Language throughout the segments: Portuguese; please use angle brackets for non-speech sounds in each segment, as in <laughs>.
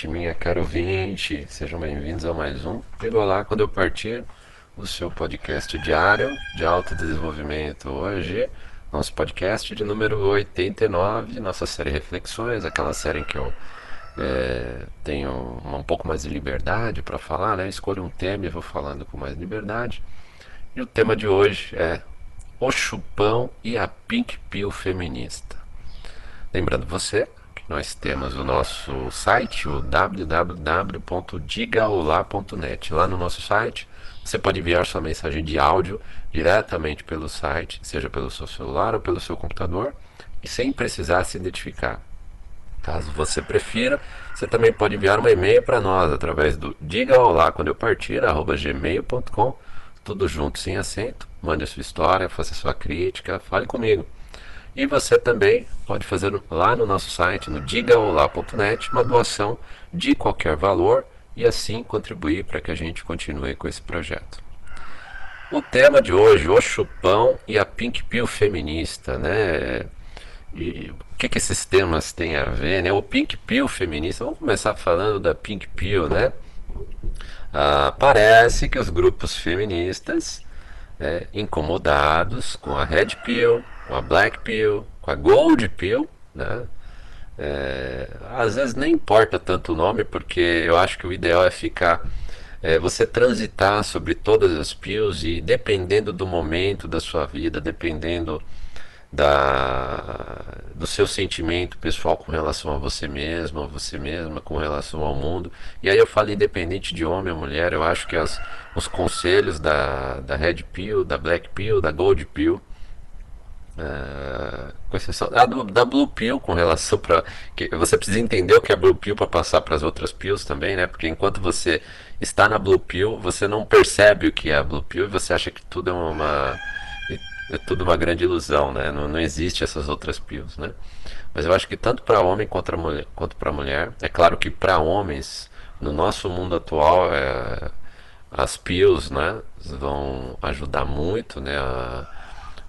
caro minha cara ouvinte, sejam bem-vindos a mais um Chegou lá quando eu partir, o seu podcast diário de autodesenvolvimento. Hoje, nosso podcast de número 89, nossa série Reflexões, aquela série em que eu é, tenho um pouco mais de liberdade para falar, né? Escolho um tema e vou falando com mais liberdade. E o tema de hoje é o chupão e a pink pill feminista. Lembrando você nós temos o nosso site, o www.digaolá.net. Lá no nosso site, você pode enviar sua mensagem de áudio diretamente pelo site, seja pelo seu celular ou pelo seu computador, e sem precisar se identificar. Caso você prefira, você também pode enviar um e-mail para nós através do digaolá quando eu partir, arroba gmail.com, tudo junto, sem acento. Mande a sua história, faça sua crítica, fale comigo. E você também pode fazer lá no nosso site, no digaolá.net, uma doação de qualquer valor e assim contribuir para que a gente continue com esse projeto. O tema de hoje, o chupão e a pink pill feminista, né? E o que, que esses temas têm a ver, né? O pink pill feminista, vamos começar falando da pink pill, né? Ah, parece que os grupos feministas, né, incomodados com a red pill, com a Black Pill, com a Gold Pill, né? É, às vezes nem importa tanto o nome, porque eu acho que o ideal é ficar. É, você transitar sobre todas as pills e dependendo do momento da sua vida, dependendo da, do seu sentimento pessoal com relação a você mesmo, a você mesma, com relação ao mundo. E aí eu falo independente de homem ou mulher, eu acho que as, os conselhos da, da Red Pill, da Black Pill, da Gold Pill, Uh, com exceção da, da Blue Pill com relação para que você precisa entender o que é Blue Pill para passar para as outras pills também, né? Porque enquanto você está na Blue Pill, você não percebe o que é a Blue Pill e você acha que tudo é uma é tudo uma grande ilusão, né? Não, não existe essas outras pills, né? Mas eu acho que tanto para homem quanto para mulher, quanto para mulher, é claro que para homens no nosso mundo atual é, as pills, né, vão ajudar muito, né? A,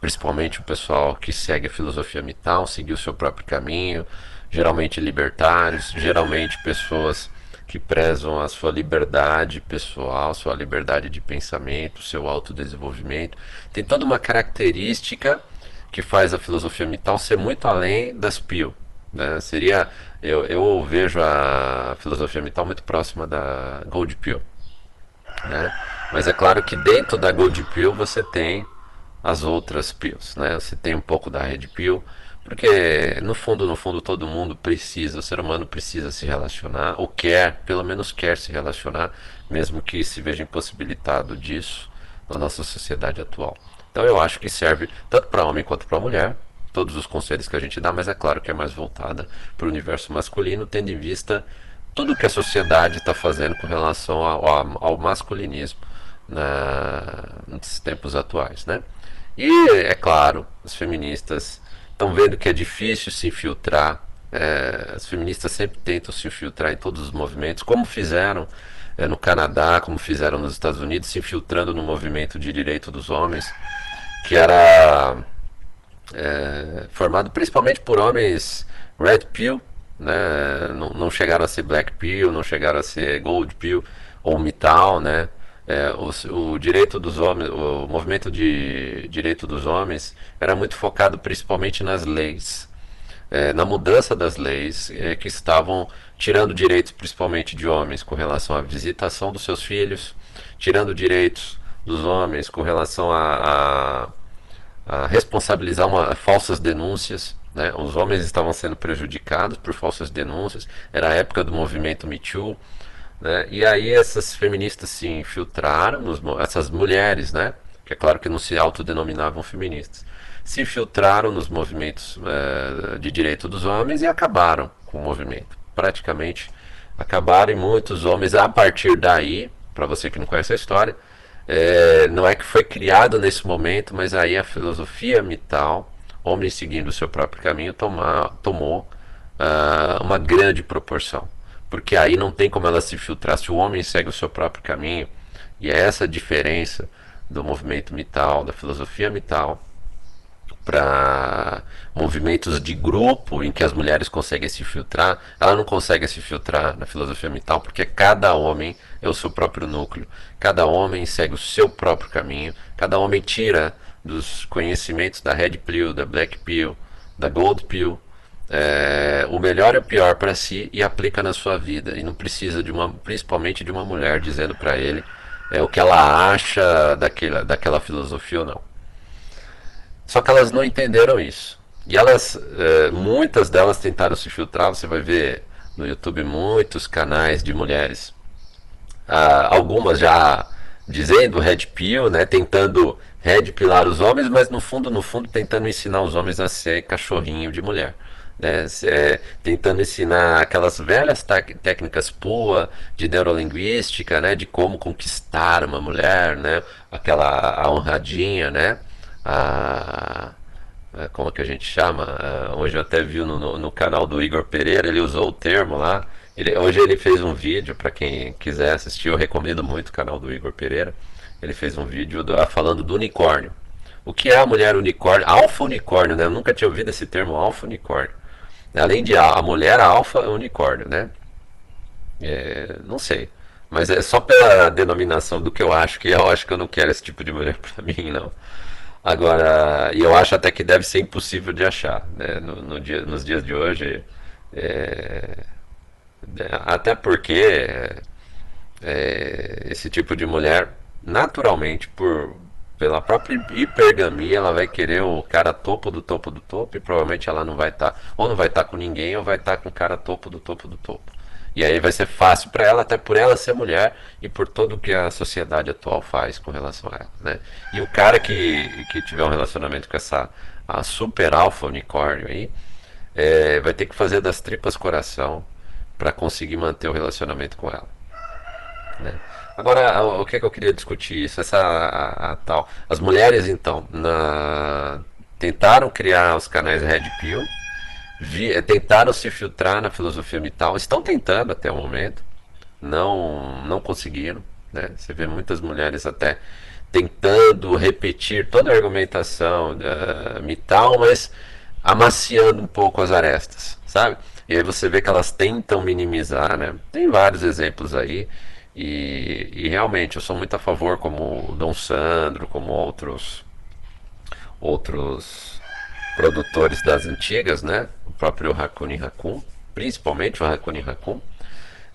principalmente o pessoal que segue a filosofia mital, seguir o seu próprio caminho, geralmente libertários, geralmente pessoas que prezam a sua liberdade pessoal, sua liberdade de pensamento, seu autodesenvolvimento. Tem toda uma característica que faz a filosofia mital ser muito além das PIL. Né? Seria, eu, eu vejo a filosofia mital muito próxima da Gold Pill. Né? Mas é claro que dentro da Gold Pill você tem as outras pills, né? Você tem um pouco da red pill, porque no fundo, no fundo, todo mundo precisa, o ser humano precisa se relacionar, ou quer, pelo menos quer se relacionar, mesmo que se veja impossibilitado disso na nossa sociedade atual. Então eu acho que serve tanto para homem quanto para mulher, todos os conselhos que a gente dá, mas é claro que é mais voltada para o universo masculino, tendo em vista tudo que a sociedade está fazendo com relação ao, ao, masculinismo na, nos tempos atuais, né? E, é claro, as feministas estão vendo que é difícil se infiltrar. É, as feministas sempre tentam se infiltrar em todos os movimentos, como fizeram é, no Canadá, como fizeram nos Estados Unidos, se infiltrando no movimento de direito dos homens, que era é, formado principalmente por homens red pill, né? não, não chegaram a ser black pill, não chegaram a ser gold pill ou metal, né? É, o, o, direito dos homens, o movimento de direito dos homens era muito focado principalmente nas leis, é, na mudança das leis é, que estavam tirando direitos principalmente de homens com relação à visitação dos seus filhos, tirando direitos dos homens com relação a, a, a responsabilizar uma, falsas denúncias. Né? Os homens estavam sendo prejudicados por falsas denúncias. Era a época do movimento Me Too. Né? E aí essas feministas se infiltraram, essas mulheres, né? que é claro que não se autodenominavam feministas, se infiltraram nos movimentos é, de direito dos homens e acabaram com o movimento. Praticamente acabaram e muitos homens, a partir daí, para você que não conhece a história, é, não é que foi criado nesse momento, mas aí a filosofia mital, homens seguindo o seu próprio caminho, tomou uh, uma grande proporção porque aí não tem como ela se filtrar se o homem segue o seu próprio caminho. E é essa a diferença do movimento mital, da filosofia mital, para movimentos de grupo em que as mulheres conseguem se filtrar, ela não consegue se filtrar na filosofia mental porque cada homem é o seu próprio núcleo, cada homem segue o seu próprio caminho, cada homem tira dos conhecimentos da Red Pill, da Black Pill, da Gold Pill, é, o melhor e o pior para si e aplica na sua vida e não precisa de uma, principalmente de uma mulher dizendo para ele é, o que ela acha daquela, daquela filosofia ou não. Só que elas não entenderam isso. E elas, é, muitas delas tentaram se filtrar. Você vai ver no YouTube muitos canais de mulheres, ah, algumas já dizendo red pill, né, tentando red pilar os homens, mas no fundo, no fundo, tentando ensinar os homens a ser cachorrinho de mulher. Né, é, tentando ensinar aquelas velhas técnicas PUA de neurolinguística, né, de como conquistar uma mulher, né, aquela a honradinha, né, a, a, como é que a gente chama? A, hoje eu até vi no, no, no, canal do Igor Pereira, ele usou o termo lá. Ele, hoje ele fez um vídeo, para quem quiser assistir, eu recomendo muito o canal do Igor Pereira. Ele fez um vídeo do, falando do unicórnio. O que é a mulher unicórnio? Alfa unicórnio, né? Eu nunca tinha ouvido esse termo, alfa unicórnio. Além de a, a mulher, alfa é unicórnio, né? É, não sei. Mas é só pela denominação do que eu acho que eu acho que eu não quero esse tipo de mulher <laughs> pra mim, não. Agora, e eu acho até que deve ser impossível de achar, né? no, no dia, nos dias de hoje. É, é até porque é, esse tipo de mulher, naturalmente, por pela própria hipergamia, ela vai querer o cara topo do topo do topo e provavelmente ela não vai estar, tá, ou não vai estar tá com ninguém, ou vai estar tá com o cara topo do topo do topo. E aí vai ser fácil para ela, até por ela ser mulher e por tudo que a sociedade atual faz com relação a ela. Né? E o cara que, que tiver um relacionamento com essa a super alfa unicórnio aí, é, vai ter que fazer das tripas coração para conseguir manter o relacionamento com ela. Né? Agora, o que, é que eu queria discutir isso? Essa a, a, tal. As mulheres, então, na, tentaram criar os canais Red Pill vi, eh, tentaram se filtrar na filosofia mital, estão tentando até o momento, não, não conseguiram. Né? Você vê muitas mulheres até tentando repetir toda a argumentação da mital, mas amaciando um pouco as arestas, sabe? E aí você vê que elas tentam minimizar, né? Tem vários exemplos aí. E, e realmente eu sou muito a favor, como o Dom Sandro, como outros outros produtores das antigas, né? O próprio Hakuni Hakun, principalmente o Hakuni Hakun,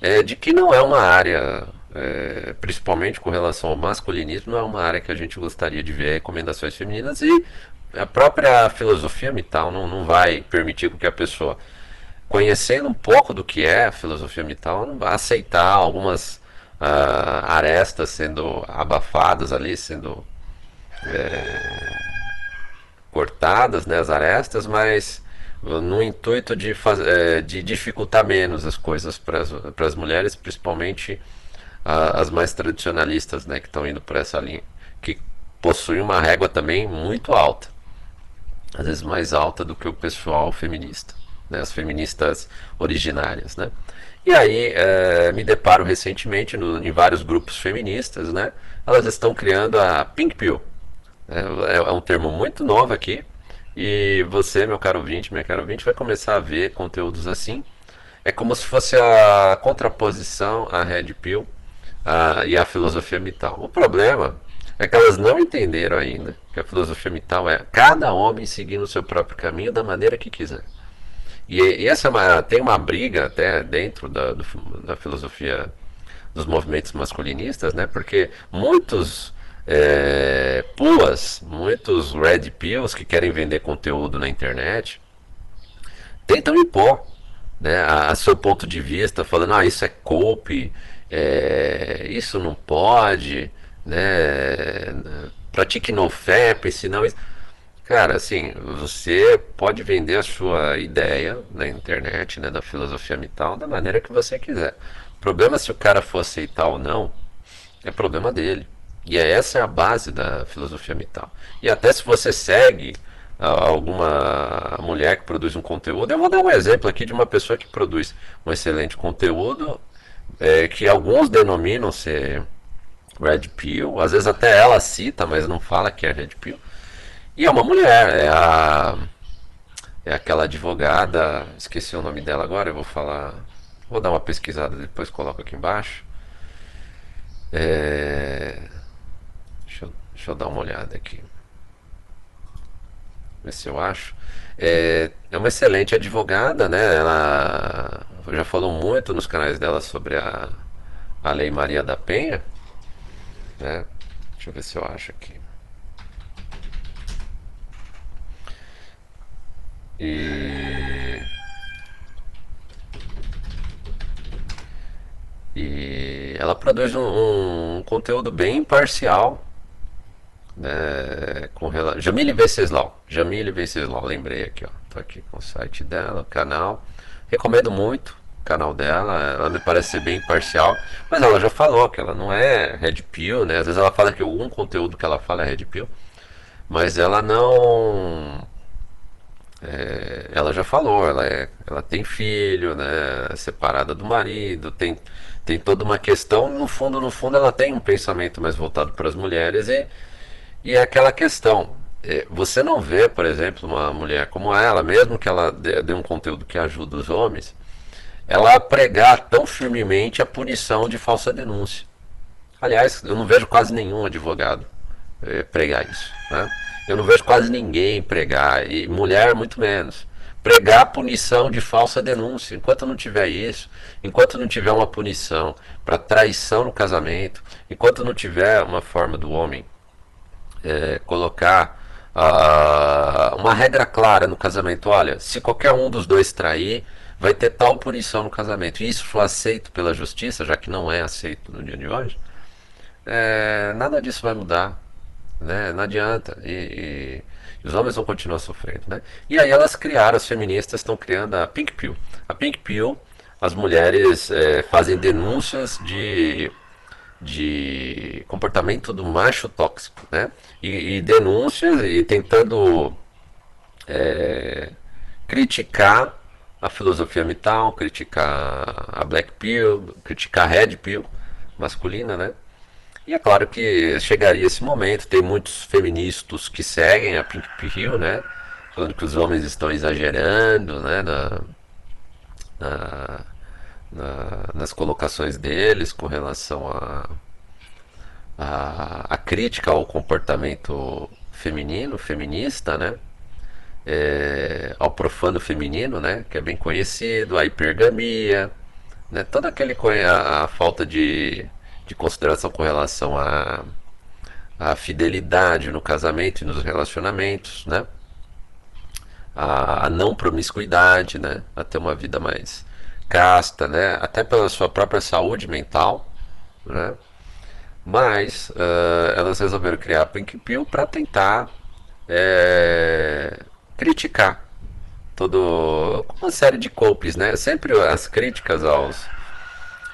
é, de que não é uma área, é, principalmente com relação ao masculinismo, não é uma área que a gente gostaria de ver recomendações femininas e a própria filosofia mital não, não vai permitir que a pessoa, conhecendo um pouco do que é a filosofia mital, não vai aceitar algumas uh, arestas sendo abafadas ali, sendo é, cortadas, né, as arestas, mas no intuito de, faz, é, de dificultar menos as coisas para as mulheres, principalmente as mais tradicionalistas, né, que estão indo por essa linha, que possuem uma régua também muito alta, às vezes mais alta do que o pessoal feminista, né, as feministas originárias, né. E aí é, me deparo recentemente no, em vários grupos feministas, né, elas estão criando a Pink Pill, é, é um termo muito novo aqui. E você, meu caro ouvinte, minha caro ouvinte, vai começar a ver conteúdos assim. É como se fosse a contraposição à Red Pill a, e à filosofia mital. O problema é que elas não entenderam ainda que a filosofia mital é cada homem seguindo o seu próprio caminho da maneira que quiser. E, e essa é uma, tem uma briga até dentro da, do, da filosofia dos movimentos masculinistas, né? Porque muitos é, puas, muitos red pills que querem vender conteúdo na internet tentam impor né, a, a seu ponto de vista, falando, ah, isso é cope, é, isso não pode, né, pratique no FEP, senão isso... Cara, assim, você pode vender a sua ideia na internet, né, da filosofia mital, da maneira que você quiser. O problema se o cara for aceitar ou não, é problema dele. E é, essa é a base da filosofia mital. E até se você segue ah, alguma mulher que produz um conteúdo, eu vou dar um exemplo aqui de uma pessoa que produz um excelente conteúdo, é, que alguns denominam ser Red Pill, às vezes até ela cita, mas não fala que é Red Pill. E é uma mulher, é a. É aquela advogada, esqueci o nome dela agora, eu vou falar. Vou dar uma pesquisada, depois coloco aqui embaixo. É, deixa, eu, deixa eu dar uma olhada aqui. Ver se eu acho. É, é uma excelente advogada, né? Ela já falou muito nos canais dela sobre a, a Lei Maria da Penha. Né? Deixa eu ver se eu acho aqui. E. E ela produz um, um conteúdo bem imparcial. Né, com rela... Jamile Venceslau. Jamile Venceslau, lembrei aqui, ó. Tô aqui com o site dela, o canal. Recomendo muito o canal dela. Ela me parece ser bem imparcial. Mas ela já falou que ela não é Red Pill, né? Às vezes ela fala que algum conteúdo que ela fala é Red Pill. Mas ela não é, ela já falou, ela, é, ela tem filho, né, separada do marido, tem, tem toda uma questão, no fundo, no fundo ela tem um pensamento mais voltado para as mulheres e, e é aquela questão, é, você não vê, por exemplo, uma mulher como ela, mesmo que ela dê, dê um conteúdo que ajuda os homens, ela pregar tão firmemente a punição de falsa denúncia. Aliás, eu não vejo quase nenhum advogado é, pregar isso, né? Eu não vejo quase ninguém pregar, e mulher muito menos. Pregar punição de falsa denúncia. Enquanto não tiver isso, enquanto não tiver uma punição para traição no casamento, enquanto não tiver uma forma do homem é, colocar uh, uma regra clara no casamento, olha, se qualquer um dos dois trair, vai ter tal punição no casamento. E isso for aceito pela justiça, já que não é aceito no dia de hoje, é, nada disso vai mudar né? Não adianta. E, e, os homens vão continuar sofrendo, né? E aí elas criaram, as feministas estão criando a Pink Pill. A Pink Pill, as mulheres é, fazem denúncias de, de comportamento do macho tóxico, né? E, e denúncias e tentando é, criticar a filosofia mital, criticar a Black Pill, criticar a Red Pill masculina, né? E é claro que chegaria esse momento, tem muitos feministas que seguem a Pink Pill, né? Falando que os homens estão exagerando, né? Na, na, na, nas colocações deles com relação a, a, a crítica ao comportamento feminino, feminista, né? É, ao profano feminino, né? Que é bem conhecido, a hipergamia, né? Toda aquele a, a falta de de consideração com relação à a, fidelidade no casamento e nos relacionamentos, né? A, a, não promiscuidade, né? A ter uma vida mais casta, né? Até pela sua própria saúde mental, né? Mas uh, elas resolveram criar Pink Pill para tentar é, criticar todo uma série de golpes, né? Sempre as críticas aos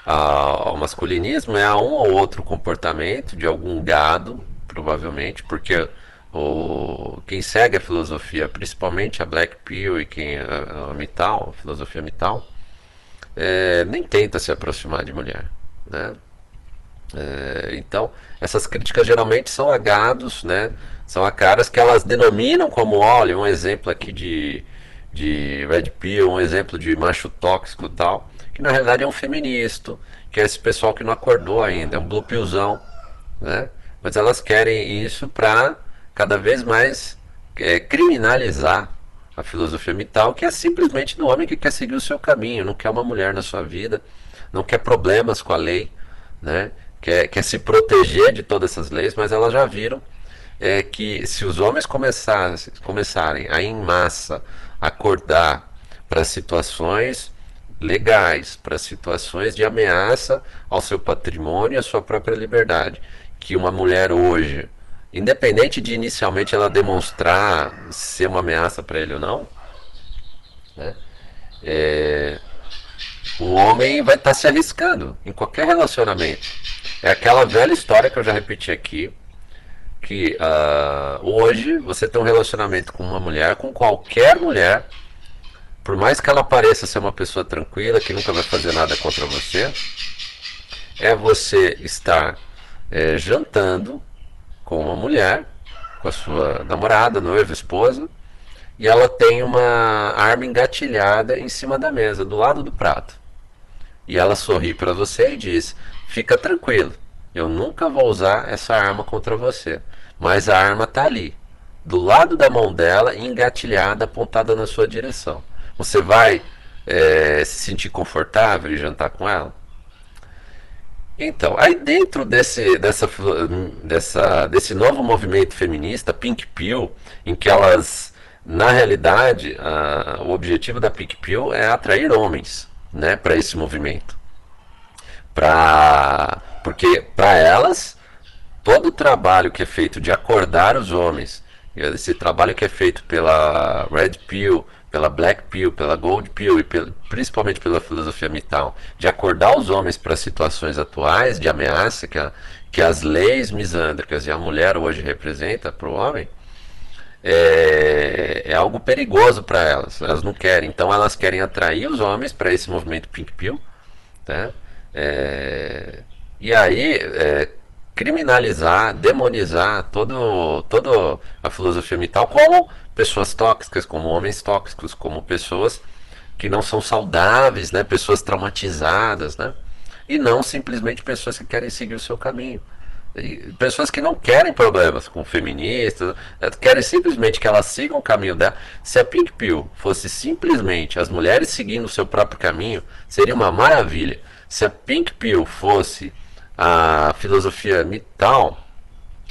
ao masculinismo é a um ou outro comportamento de algum gado, provavelmente, porque o, quem segue a filosofia, principalmente a Black Pill e quem a, a a filosofia Mital, é, nem tenta se aproximar de mulher, né? É, então, essas críticas geralmente são a gados, né? São a caras que elas denominam como, olha, um exemplo aqui de, de Red Pill, um exemplo de macho tóxico tal que na realidade é um feminista, que é esse pessoal que não acordou ainda, é um blue pillzão, né? Mas elas querem isso para cada vez mais é, criminalizar a filosofia mital, que é simplesmente do homem que quer seguir o seu caminho, não quer uma mulher na sua vida, não quer problemas com a lei, né? quer, quer se proteger de todas essas leis, mas elas já viram é, que se os homens começarem, começarem a em massa acordar para situações legais para situações de ameaça ao seu patrimônio e à sua própria liberdade. Que uma mulher hoje, independente de inicialmente ela demonstrar ser uma ameaça para ele ou não, né, é, o homem vai estar tá se arriscando em qualquer relacionamento. É aquela velha história que eu já repeti aqui, que uh, hoje você tem um relacionamento com uma mulher, com qualquer mulher, por mais que ela pareça ser uma pessoa tranquila, que nunca vai fazer nada contra você, é você estar é, jantando com uma mulher com a sua namorada, noiva, esposa, e ela tem uma arma engatilhada em cima da mesa, do lado do prato. E ela sorri para você e diz: Fica tranquilo, eu nunca vou usar essa arma contra você. Mas a arma está ali, do lado da mão dela, engatilhada, apontada na sua direção. Você vai é, se sentir confortável e jantar com ela? Então, aí dentro desse, dessa, dessa, desse novo movimento feminista, Pink Pill, em que elas, na realidade, a, o objetivo da Pink Pill é atrair homens né, para esse movimento. Pra, porque para elas, todo o trabalho que é feito de acordar os homens, esse trabalho que é feito pela Red Pill, pela Black Pill, pela Gold Pill e pelo, principalmente pela filosofia mital, de acordar os homens para situações atuais de ameaça que, a, que as leis misândricas e a mulher hoje representa para o homem, é, é, algo perigoso para elas. Elas não querem. Então elas querem atrair os homens para esse movimento Pink Pill. Tá? É, e aí é, criminalizar, demonizar todo, toda a filosofia mital como pessoas tóxicas, como homens tóxicos, como pessoas que não são saudáveis, né? pessoas traumatizadas, né? e não simplesmente pessoas que querem seguir o seu caminho. E pessoas que não querem problemas com feministas, eh, querem simplesmente que elas sigam o caminho dela. Se a Pink Pill fosse simplesmente as mulheres seguindo o seu próprio caminho, seria uma maravilha. Se a Pink Pill fosse a filosofia mital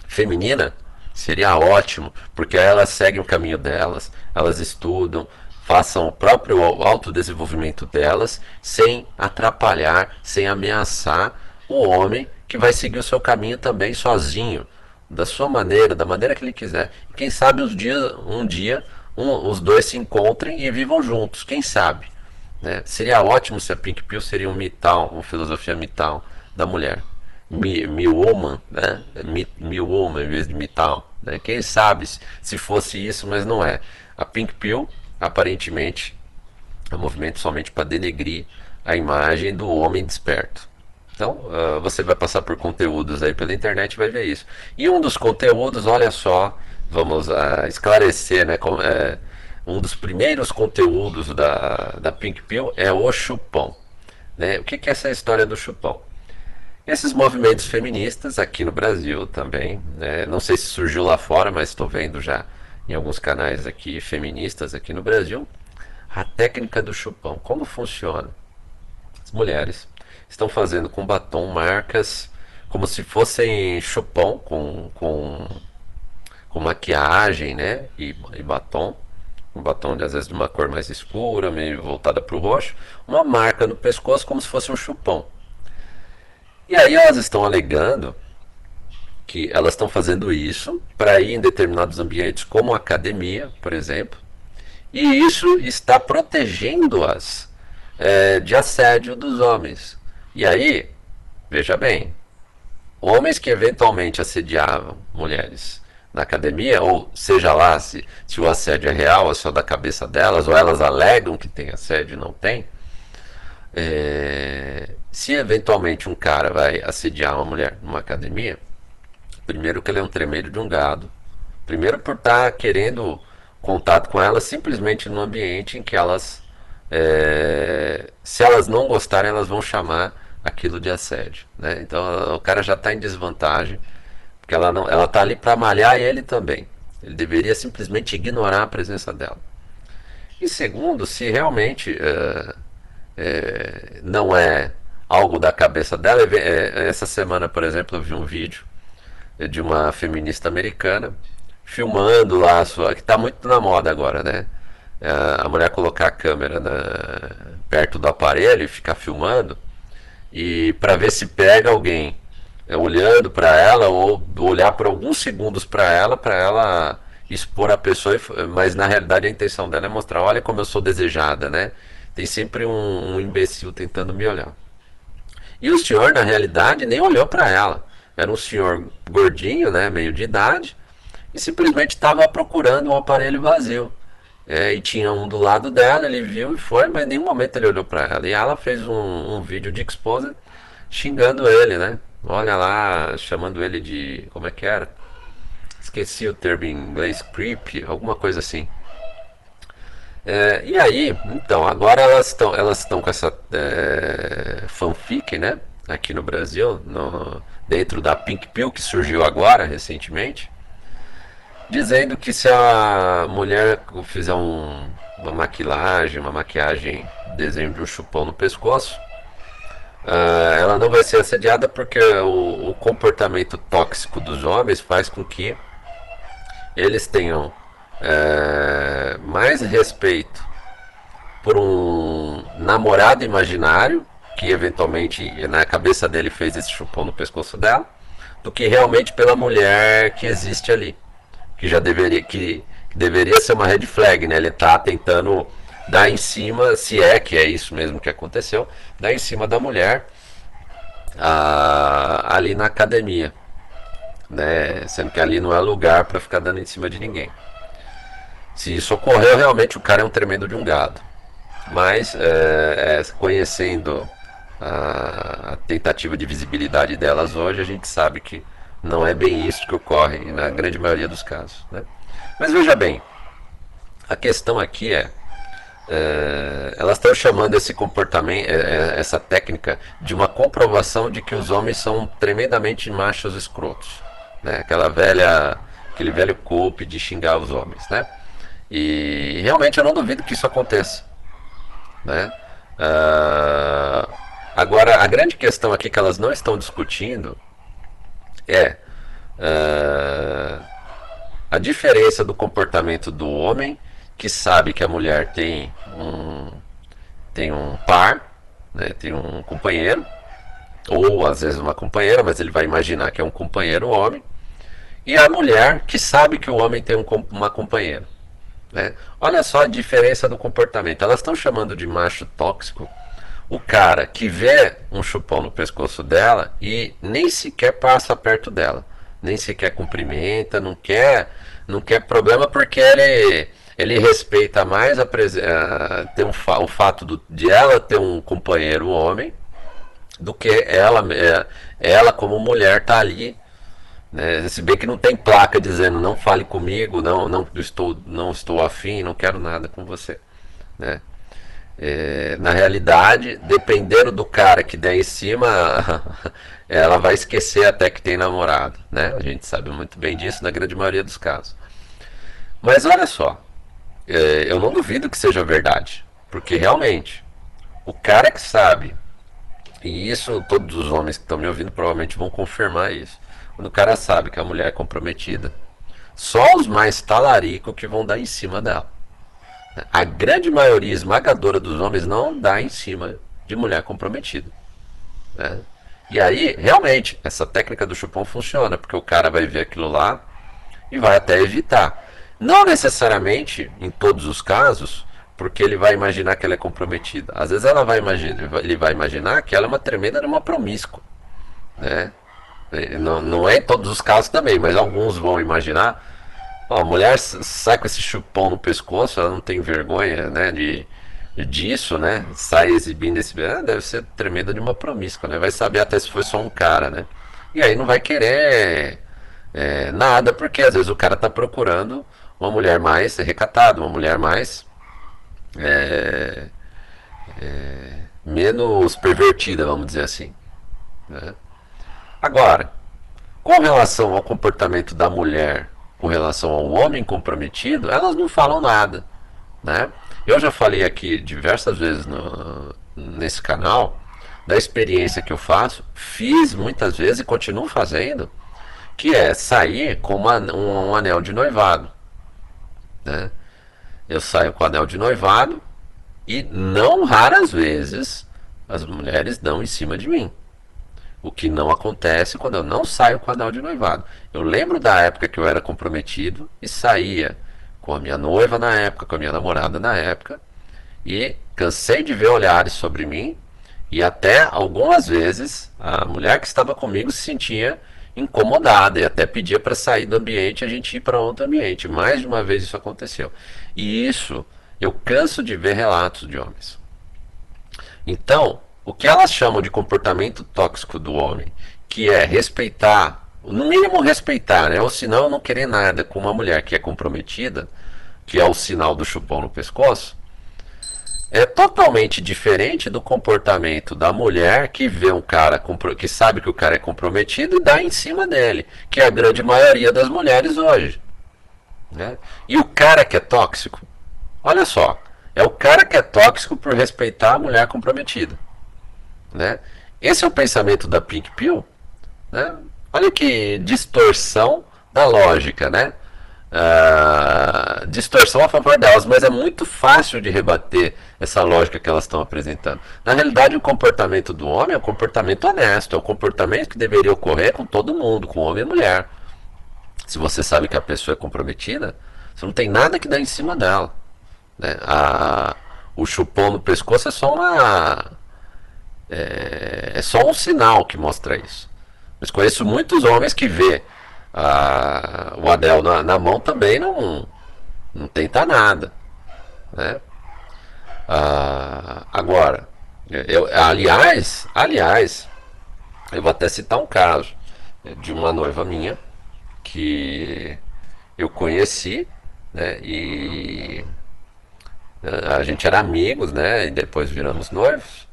feminina, seria ótimo, porque elas seguem o caminho delas, elas estudam, façam o próprio autodesenvolvimento delas, sem atrapalhar, sem ameaçar o homem que vai seguir o seu caminho também sozinho, da sua maneira, da maneira que ele quiser. E quem sabe os dias, um dia um, os dois se encontrem e vivam juntos, quem sabe. Né? Seria ótimo se a Pink Pill seria um mital, uma filosofia mital da mulher. Mi, mi woman, né? Mi, em vez de mital. Né? Quem sabe se fosse isso, mas não é. A Pink Pill, aparentemente, é um movimento somente para denegrir a imagem do homem desperto. Então, uh, você vai passar por conteúdos aí pela internet e vai ver isso. E um dos conteúdos, olha só, vamos uh, esclarecer, né? É, um dos primeiros conteúdos da, da Pink Pill é o chupão. Né? O que, que é essa história do chupão? Esses movimentos feministas aqui no Brasil também, né? não sei se surgiu lá fora, mas estou vendo já em alguns canais aqui feministas aqui no Brasil, a técnica do chupão. Como funciona? As mulheres estão fazendo com batom marcas como se fossem chupão com, com, com maquiagem né? e, e batom um batom de, às vezes de uma cor mais escura, meio voltada para o roxo, uma marca no pescoço como se fosse um chupão. E aí elas estão alegando que elas estão fazendo isso para ir em determinados ambientes, como academia, por exemplo, e isso está protegendo-as é, de assédio dos homens. E aí, veja bem, homens que eventualmente assediavam mulheres na academia, ou seja lá se, se o assédio é real, ou é da cabeça delas, ou elas alegam que tem assédio e não tem, é, se eventualmente um cara vai assediar uma mulher numa academia, primeiro que ele é um tremeiro de um gado. Primeiro por estar tá querendo contato com ela simplesmente no ambiente em que elas, é, se elas não gostarem, elas vão chamar aquilo de assédio. Né? Então o cara já está em desvantagem, porque ela não, ela está ali para malhar ele também. Ele deveria simplesmente ignorar a presença dela. E segundo, se realmente é, é, não é algo da cabeça dela. É, essa semana, por exemplo, eu vi um vídeo de uma feminista americana filmando lá a sua. que está muito na moda agora, né? É, a mulher colocar a câmera na, perto do aparelho e ficar filmando e para ver se pega alguém é, olhando para ela ou olhar por alguns segundos para ela para ela expor a pessoa mas na realidade a intenção dela é mostrar olha como eu sou desejada né tem sempre um, um imbecil tentando me olhar. E o senhor, na realidade, nem olhou para ela. Era um senhor gordinho, né, meio de idade, e simplesmente estava procurando um aparelho vazio. É, e tinha um do lado dela, ele viu e foi, mas em nenhum momento ele olhou para ela. E ela fez um, um vídeo de exposed xingando ele, né? Olha lá, chamando ele de. Como é que era? esqueci o termo em inglês, creep, alguma coisa assim. É, e aí, então, agora elas estão elas estão com essa é, fanfic, né? Aqui no Brasil, no, dentro da Pink Pill, que surgiu agora, recentemente, dizendo que se a mulher fizer um, uma maquilagem, uma maquiagem, desenho de um chupão no pescoço, uh, ela não vai ser assediada porque o, o comportamento tóxico dos homens faz com que eles tenham é, mais respeito por um namorado imaginário que eventualmente na cabeça dele fez esse chupão no pescoço dela, do que realmente pela mulher que existe ali, que já deveria que, que deveria ser uma red flag, né? Ele está tentando dar em cima, se é que é isso mesmo que aconteceu, dar em cima da mulher a, ali na academia, né? Sendo que ali não é lugar para ficar dando em cima de ninguém. Se isso ocorreu, realmente o cara é um tremendo de um gado. Mas é, é, conhecendo a, a, tentativa de visibilidade delas hoje, a gente sabe que não é bem isso que ocorre na grande maioria dos casos. Né? Mas veja bem, a questão aqui é, é elas estão chamando esse comportamento, é, é, essa técnica, de uma comprovação de que os homens são tremendamente machos escrotos. Né? Aquela velha, aquele velho culpe de xingar os homens. Né? E realmente eu não duvido que isso aconteça. Né? Uh, agora, a grande questão aqui que elas não estão discutindo é uh, a diferença do comportamento do homem que sabe que a mulher tem um, tem um par, né, tem um companheiro, ou às vezes uma companheira, mas ele vai imaginar que é um companheiro homem, e a mulher que sabe que o homem tem um, uma companheira. Né? Olha só a diferença do comportamento. Elas estão chamando de macho tóxico o cara que vê um chupão no pescoço dela e nem sequer passa perto dela, nem sequer cumprimenta, não quer, não quer problema porque ele ele respeita mais a, a ter um, o fato do, de ela ter um companheiro homem do que ela é, ela como mulher tá ali né? Se bem que não tem placa dizendo não fale comigo, não, não estou, não estou afim, não quero nada com você. Né? É, na realidade, dependendo do cara que der em cima, <laughs> ela vai esquecer até que tem namorado. Né? A gente sabe muito bem disso na grande maioria dos casos. Mas olha só, é, eu não duvido que seja verdade, porque realmente o cara que sabe, e isso todos os homens que estão me ouvindo provavelmente vão confirmar isso quando o cara sabe que a mulher é comprometida, só os mais talaricos que vão dar em cima dela. A grande maioria esmagadora dos homens não dá em cima de mulher comprometida. Né? E aí, realmente, essa técnica do chupão funciona, porque o cara vai ver aquilo lá e vai até evitar. Não necessariamente em todos os casos, porque ele vai imaginar que ela é comprometida. Às vezes ela vai imaginar, ele vai imaginar que ela é uma tremenda uma promíscua. Né? É, não, não é em todos os casos também, mas alguns vão imaginar. Ó, a mulher sai com esse chupão no pescoço, ela não tem vergonha né, de, disso, né? Sai exibindo esse. Ah, deve ser tremenda de uma promíscua, né? Vai saber até se foi só um cara, né? E aí não vai querer é, nada, porque às vezes o cara tá procurando uma mulher mais recatada, uma mulher mais. É, é, menos pervertida, vamos dizer assim. Né? Agora, com relação ao comportamento da mulher com relação ao homem comprometido, elas não falam nada. Né? Eu já falei aqui diversas vezes no, nesse canal da experiência que eu faço, fiz muitas vezes e continuo fazendo, que é sair com uma, um, um anel de noivado. Né? Eu saio com o anel de noivado e não raras vezes as mulheres dão em cima de mim. O que não acontece quando eu não saio com o anel de noivado. Eu lembro da época que eu era comprometido e saía com a minha noiva na época, com a minha namorada na época, e cansei de ver olhares sobre mim e até algumas vezes a mulher que estava comigo se sentia incomodada e até pedia para sair do ambiente e a gente ir para outro ambiente. Mais de uma vez isso aconteceu. E isso eu canso de ver relatos de homens. Então, o que elas chamam de comportamento tóxico do homem, que é respeitar no mínimo respeitar, né? Ou senão não querer nada com uma mulher que é comprometida, que é o sinal do chupão no pescoço, é totalmente diferente do comportamento da mulher que vê um cara que sabe que o cara é comprometido e dá em cima dele, que é a grande maioria das mulheres hoje. Né? E o cara que é tóxico, olha só, é o cara que é tóxico por respeitar a mulher comprometida. Né? Esse é o pensamento da Pink Pill. Né? Olha que distorção da lógica, né? Uh, distorção a favor delas, mas é muito fácil de rebater essa lógica que elas estão apresentando. Na realidade, o comportamento do homem é um comportamento honesto, é um comportamento que deveria ocorrer com todo mundo, com homem e mulher. Se você sabe que a pessoa é comprometida, você não tem nada que dar em cima dela. Né? A, o chupão no pescoço é só uma. É, é, só um sinal que mostra isso. Mas conheço muitos homens que vê a, o anel na, na, mão também não, não tenta nada. Né? Ah, agora, eu, aliás, aliás, eu vou até citar um caso de uma noiva minha que eu conheci, né? E a gente era amigos, né? E depois viramos noivos.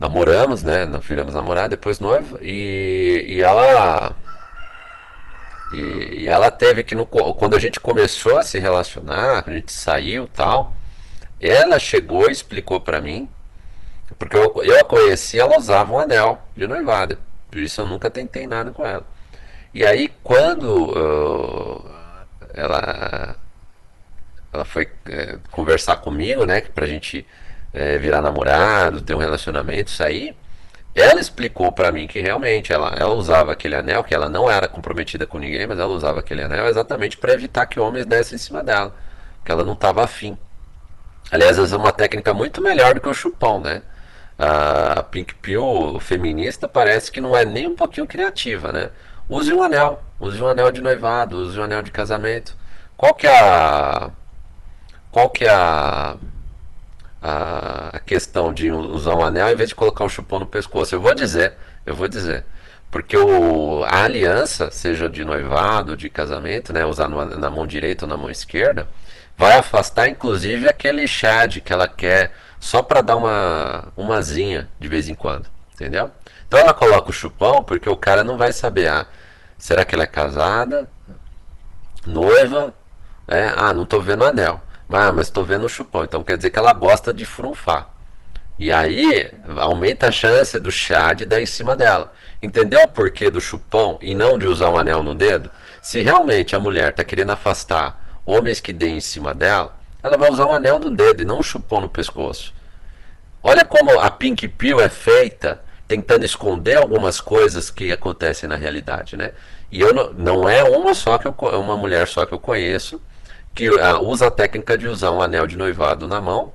Namoramos, né? Viramos namorar, depois noivo. E, e ela. E, e, ela teve que, no, quando a gente começou a se relacionar, a gente saiu tal, ela chegou e explicou para mim, porque eu, eu a conheci, ela usava um anel de noivado, por isso eu nunca tentei nada com ela. E aí, quando uh, ela, ela foi é, conversar comigo, né, pra gente é, virar namorado, ter um relacionamento, sair, ela explicou para mim que realmente ela, ela usava aquele anel, que ela não era comprometida com ninguém, mas ela usava aquele anel exatamente para evitar que homens dessem em cima dela, que ela não estava afim. Aliás, é uma técnica muito melhor do que o chupão, né? A Pink Pill feminista parece que não é nem um pouquinho criativa, né? use um anel, use um anel de noivado, use um anel de casamento. Qual que é a qual que é a, a questão de usar um anel em vez de colocar um chupão no pescoço? Eu vou dizer, eu vou dizer. Porque o, a aliança, seja de noivado, de casamento, né, usar no, na mão direita ou na mão esquerda, vai afastar inclusive aquele chad que ela quer só para dar uma umazinha de vez em quando, entendeu? Então ela coloca o chupão porque o cara não vai saber, ah, será que ela é casada? Noiva? É, ah, não estou vendo anel. Ah, mas estou vendo o chupão. Então quer dizer que ela gosta de frunfar. E aí aumenta a chance do chá de dar em cima dela. Entendeu o porquê do chupão e não de usar um anel no dedo? Se realmente a mulher está querendo afastar homens que deem em cima dela, ela vai usar um anel no dedo e não um chupão no pescoço. Olha como a Pink Pill é feita tentando esconder algumas coisas que acontecem na realidade, né? E eu não, não é uma só que eu, uma mulher só que eu conheço que uh, usa a técnica de usar um anel de noivado na mão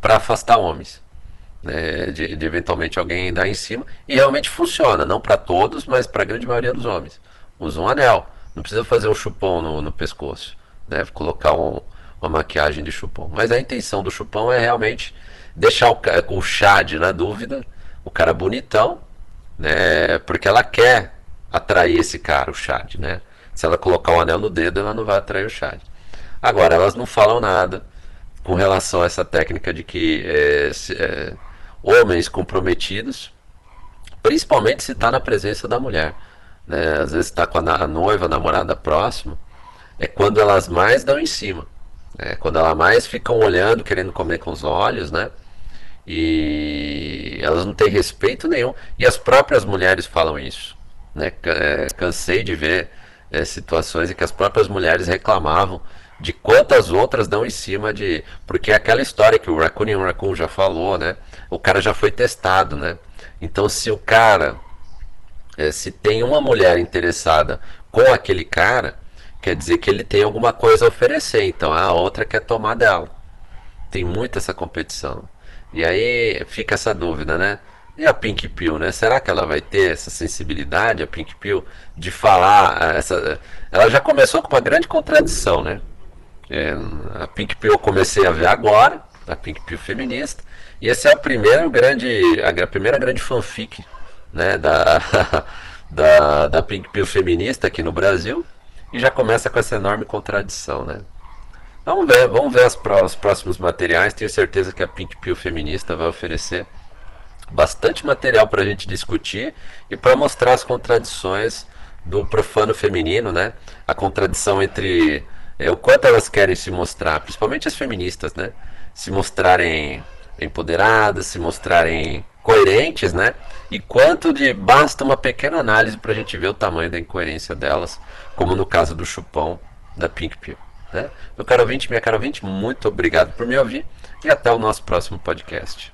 para afastar homens, né? De, de, eventualmente alguém dar em cima e realmente funciona, não para todos, mas para a grande maioria dos homens. Usa um anel, não precisa fazer um chupão no, no pescoço, né? Colocar um, uma maquiagem de chupão. Mas a intenção do chupão é realmente deixar o, o chad na dúvida o cara bonitão, né? Porque ela quer atrair esse cara, o Chad, né? Se ela colocar o um anel no dedo, ela não vai atrair o Chad. Agora, elas não falam nada com relação a essa técnica de que é, se, é, homens comprometidos, principalmente se está na presença da mulher, né? Às vezes está com a, noiva, a namorada próxima, é quando elas mais dão em cima. É quando elas mais ficam olhando, querendo comer com os olhos, né? E elas não têm respeito nenhum. E as próprias mulheres falam isso. Né? É, cansei de ver é, situações em que as próprias mulheres reclamavam de quantas outras dão em cima de. Porque é aquela história que o Raccoon Raccoon já falou, né? O cara já foi testado, né? Então, se o cara. É, se tem uma mulher interessada com aquele cara, quer dizer que ele tem alguma coisa a oferecer. Então, a outra quer tomar dela. Tem muito essa competição. E aí fica essa dúvida, né? E a Pink Pill, né? Será que ela vai ter essa sensibilidade, a Pink Pill, de falar ah, essa... Ela já começou com uma grande contradição, né? É, a Pink Pill eu comecei a ver agora, a Pink Pill feminista, e essa é a primeira grande, a primeira grande fanfic, né? Da, <laughs> da, da Pink Pill feminista aqui no Brasil e já começa com essa enorme contradição, né? Vamos ver, vamos ver os próximos materiais. Tenho certeza que a Pink Pill feminista vai oferecer bastante material para a gente discutir e para mostrar as contradições do profano feminino, né? A contradição entre é, o quanto elas querem se mostrar, principalmente as feministas, né? Se mostrarem empoderadas, se mostrarem coerentes, né? E quanto de basta uma pequena análise para a gente ver o tamanho da incoerência delas, como no caso do chupão da Pink Pill. Né? Meu caro ouvinte, minha cara ouvinte, muito obrigado por me ouvir e até o nosso próximo podcast.